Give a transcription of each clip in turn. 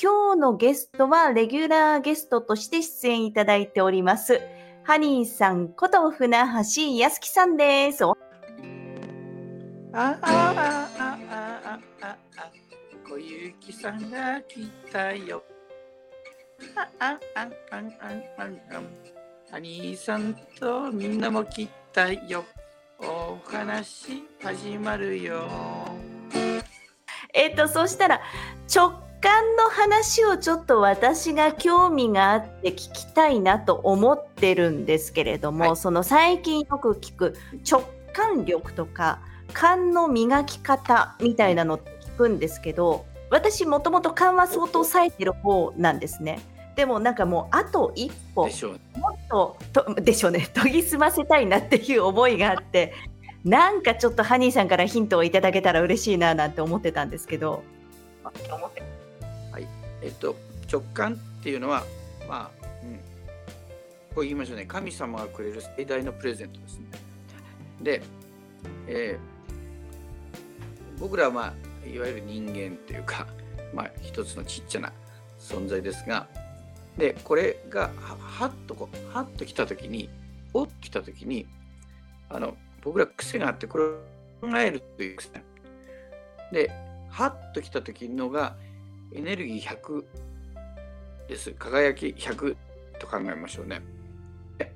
今日のゲストはレギュラーゲストとして出演いただいております。ハニーさんこと船橋康樹さんです。あああああああ小雪さんが来たよ。あああああああハニーさんとみんなも来たよ。お話始まるよ。えっ、と、そしたら、直感の話をちょっと私が興味があって聞きたいなと思ってるんですけれども、はいその最近よく聞く直感力とか勘の磨き方みたいなのって聞くんですけど私もともと勘は相当冴えてる方なんですね。でもなんかもうあと一歩。もっととでしょうね 研ぎ澄ませたいなっていう思いがあってなんかちょっとハニーさんからヒントをいただけたら嬉しいななんて思ってたんですけど。はい。えっと直感っていうのはまあ、うん、こう言いましょうね。神様がくれる最大のプレゼントですね。で、えー僕らはまあいわゆる人間というか、まあ一つのちっちゃな存在ですが、でこれがははっとこうはっと来た時に、おっと来た時に、あの僕ら癖があってこれを考えるという癖。で、はっと来た時のがエネルギー100です。輝き100と考えましょうね。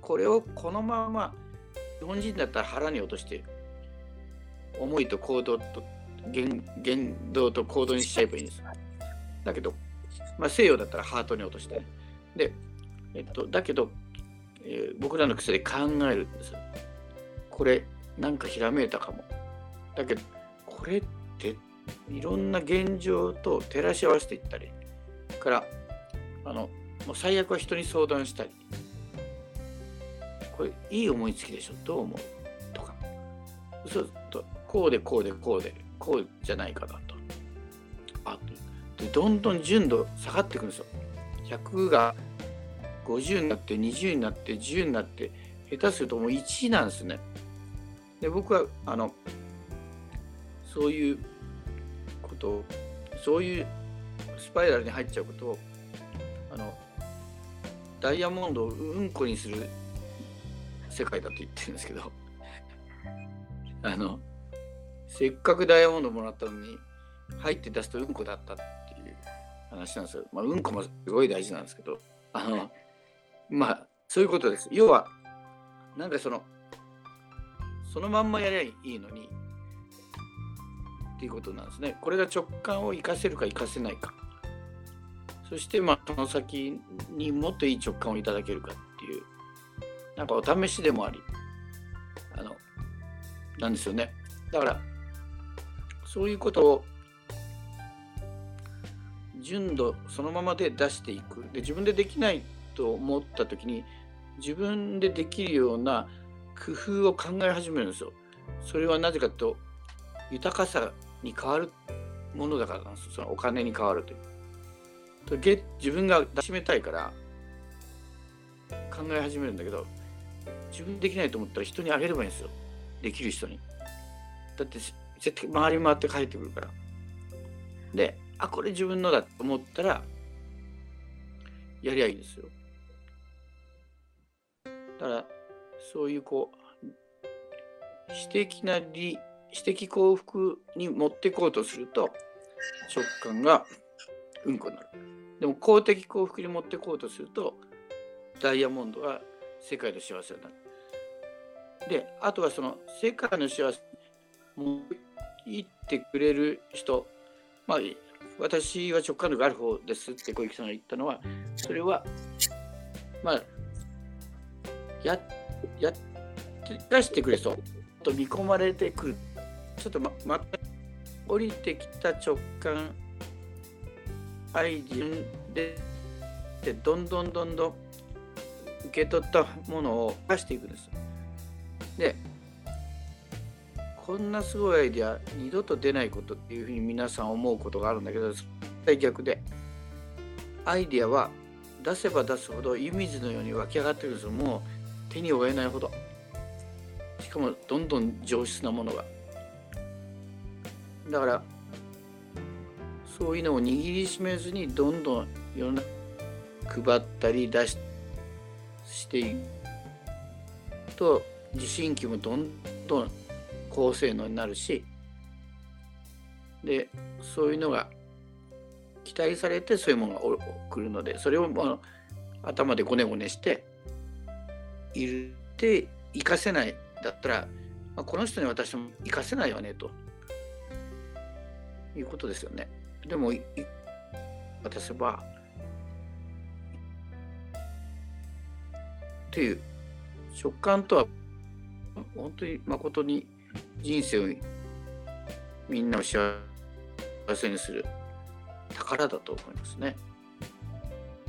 これをこのまま日本人だったら腹に落として思いと行動と言言動と行動にしちゃえばいいんです。だけど、まあ、西洋だったらハートに落としてね。で、えっと、だけど、えー僕らの癖で考えるんです。これ、なんかひらめいたかも。だけど、これっていろんな現状と照らし合わせていったり、から、あの、もう最悪は人に相談したり、これいい思いつきでしょどう思う？とか。そうとこうでこうでこうでこうじゃないかなと。あでどんどん純度下がっていくんですよ。100が50になって20になって10になって下手するともう1なんですね。で僕はあのそういうとそういうスパイラルに入っちゃうことをあのダイヤモンドをうんこにする世界だと言ってるんですけど あのせっかくダイヤモンドもらったのに入って出すとうんこだったっていう話なんですよ。まあ、うんこもすごい大事なんですけどあのまあそういうことです。要はなんかそのそのまんまやりゃいいのにていうことなんですね。これが直感を活かせるか活かせないか。そしてまあその先にもっといい直感をいただけるかっていうなんかお試しでもありあのなんですよね。だからそういうことを純度そのままで出していくで自分でできないと思った時に自分でできるような工夫を考え始めるんですよ。それはなぜかと豊かさに変わるものだからそのお金に変わるという。とげ自分が出しめたいから考え始めるんだけど自分できないと思ったら人にあげればいいんですよできる人に。だって絶対回り回って帰ってくるから。であこれ自分のだと思ったらやりゃいいですよ。だからそういうこう私的な利私的幸福に持っていこうとすると直感がうんこになる。でも公的幸福に持っていこうとするとダイヤモンドは世界の幸せになる。であとはその世界の幸せも言ってくれる人まあ私は直感力ある方ですって小池さんが言ったのはそれはまあややって出してくれそうと見込まれてくるちょっとままた降りてきた直感アイディアででどんどんどんどん受け取ったものを出していくんです。でこんなすごいアイデア二度と出ないことっていうふうに皆さん思うことがあるんだけど絶対逆でアイデアは出せば出すほど湯水のように湧き上がってくるんですよもう手に負えないほどしかもどんどん上質なものがだからそういうのを握りしめずにどんどん世の中配ったり出ししていくと受信機もどんどん高性能になるしでそういうのが期待されてそういうものが来るのでそれをもう頭でごねごねしているって活かせないだったら、まあ、この人に私も活かせないよねと。いうことですよね。でも私はという食感とは本当に誠に人生をみんなを幸せにする宝だと思いますね。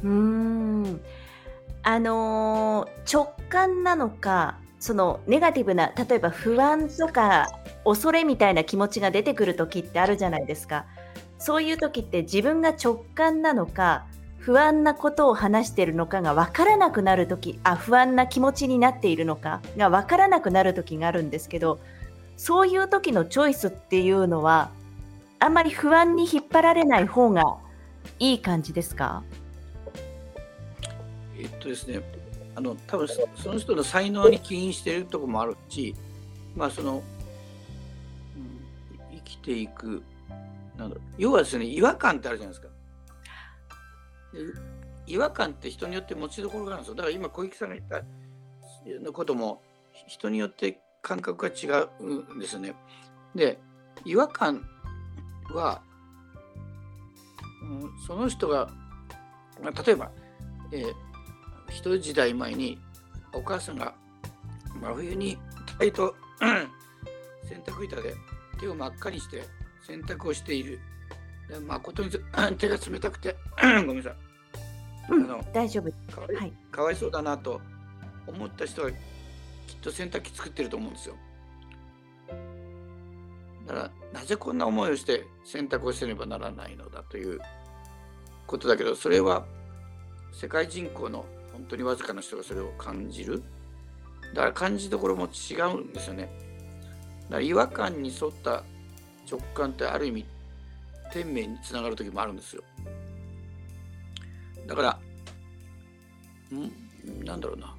うんあのー、直感なのかそのネガティブな例えば不安とか恐れみたいな気持ちが出てくる時ってあるじゃないですか。そういう時って自分が直感なのか不安なことを話しているのかが分からなくなる時あ不安な気持ちになっているのかが分からなくなる時があるんですけどそういう時のチョイスっていうのはあんまり不安に引っ張られない方がいい感じですか？えっとですねあの多分その人の才能に起因しているところもあるしまあその、うん、生きていくなんだ要はですね違和感ってあるじゃないですか。違和感って人によって持ちどころがあるんですよだから今小池さんが言ったのことも人によって感覚が違うんですよね。で違和感は、うん、その人が例えば、えー、一時代前にお母さんが真冬にタイと 洗濯板で手を真っ赤にして洗濯をしている。で誠に 手が冷たくて ごめんなさい。あの大丈夫かわい,、はい、かわいそうだなと思った人はきっと洗濯機作ってると思うんですよ。だからなぜこんな思いをして選択をせねばならないのだということだけどそれは世界人口の本当にわずかな人がそれを感じる。だから感じどころも違うんですよね。だから違和感に沿った直感ってある意味天命につながる時もあるんですよ。だからん？なんだろうな。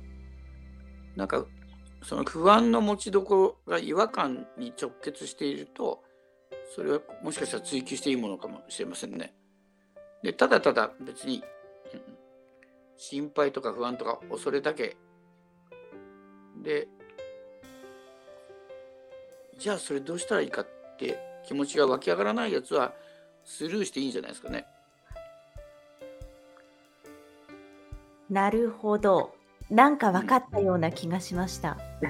なんかその不安の持ちどころが違和感に直結しているとそれはもしかしたら追求していいものかもしれませんね。でただただ別に心配とか不安とか恐れだけでじゃあそれどうしたらいいかって気持ちが湧き上がらないやつはスルーしていいんじゃないですかね。なるほど。なんか分かったような気がしました。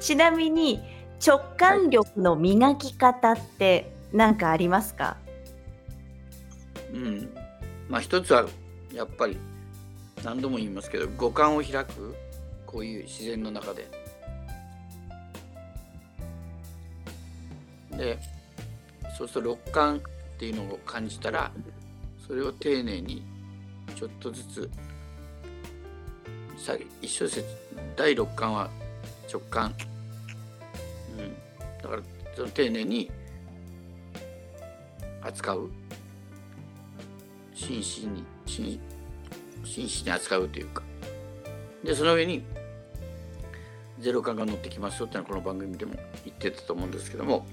ちなみに直感力の磨き方って何かありますか、うん、まあ一つはやっぱり何度も言いますけど五感を開くこういう自然の中で。でそうすると六感っていうのを感じたらそれを丁寧にちょっとずつ一小節第六感は直感、うん、だからその丁寧に扱う。真摯に。真真摯に扱うというかでその上にゼロ感が乗ってきますよってのはこの番組でも言ってたと思うんですけども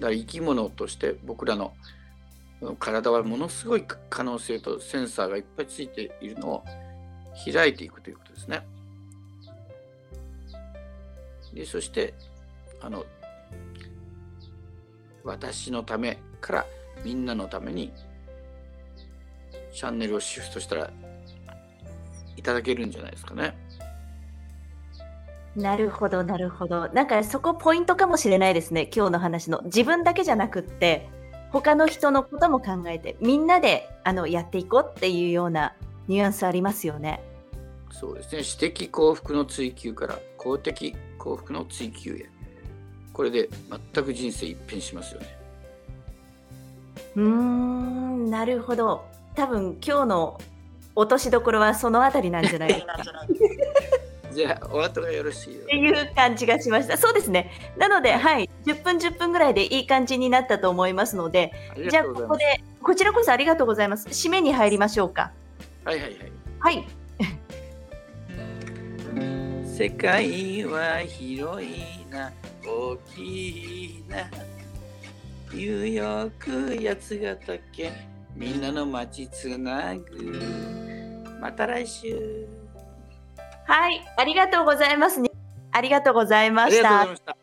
だから生き物として僕らの体はものすごい可能性とセンサーがいっぱいついているのを開いていくということですね。でそしてあの私のためからみんなのためにチャンネルをシフトしたらいただけるんじゃないですかね。なるほどなるほど。なんかそこポイントかもしれないですね今日の話の。自分だけじゃなくって他の人のことも考えてみんなであのやっていこうっていうようなニュアンスありますよね。そうですね私的幸福の追求から公的幸福の追求へこれで全く人生一変しますよね。うーんなるほど多分今日の落としどころはそのあたりなんじゃない？か。じゃあお後がよろしいよっていう感じがしました。そうですね。なので、はい、10分10分ぐらいでいい感じになったと思いますので、じゃあここでこちらこそありがとうございます。締めに入りましょうか。はいはいはいはい。世界は広いな大きいなニューヨーク八ヶ岳みんなの街つなぐ。また来週。はい、ありがとうございます。ね。ありがとうございました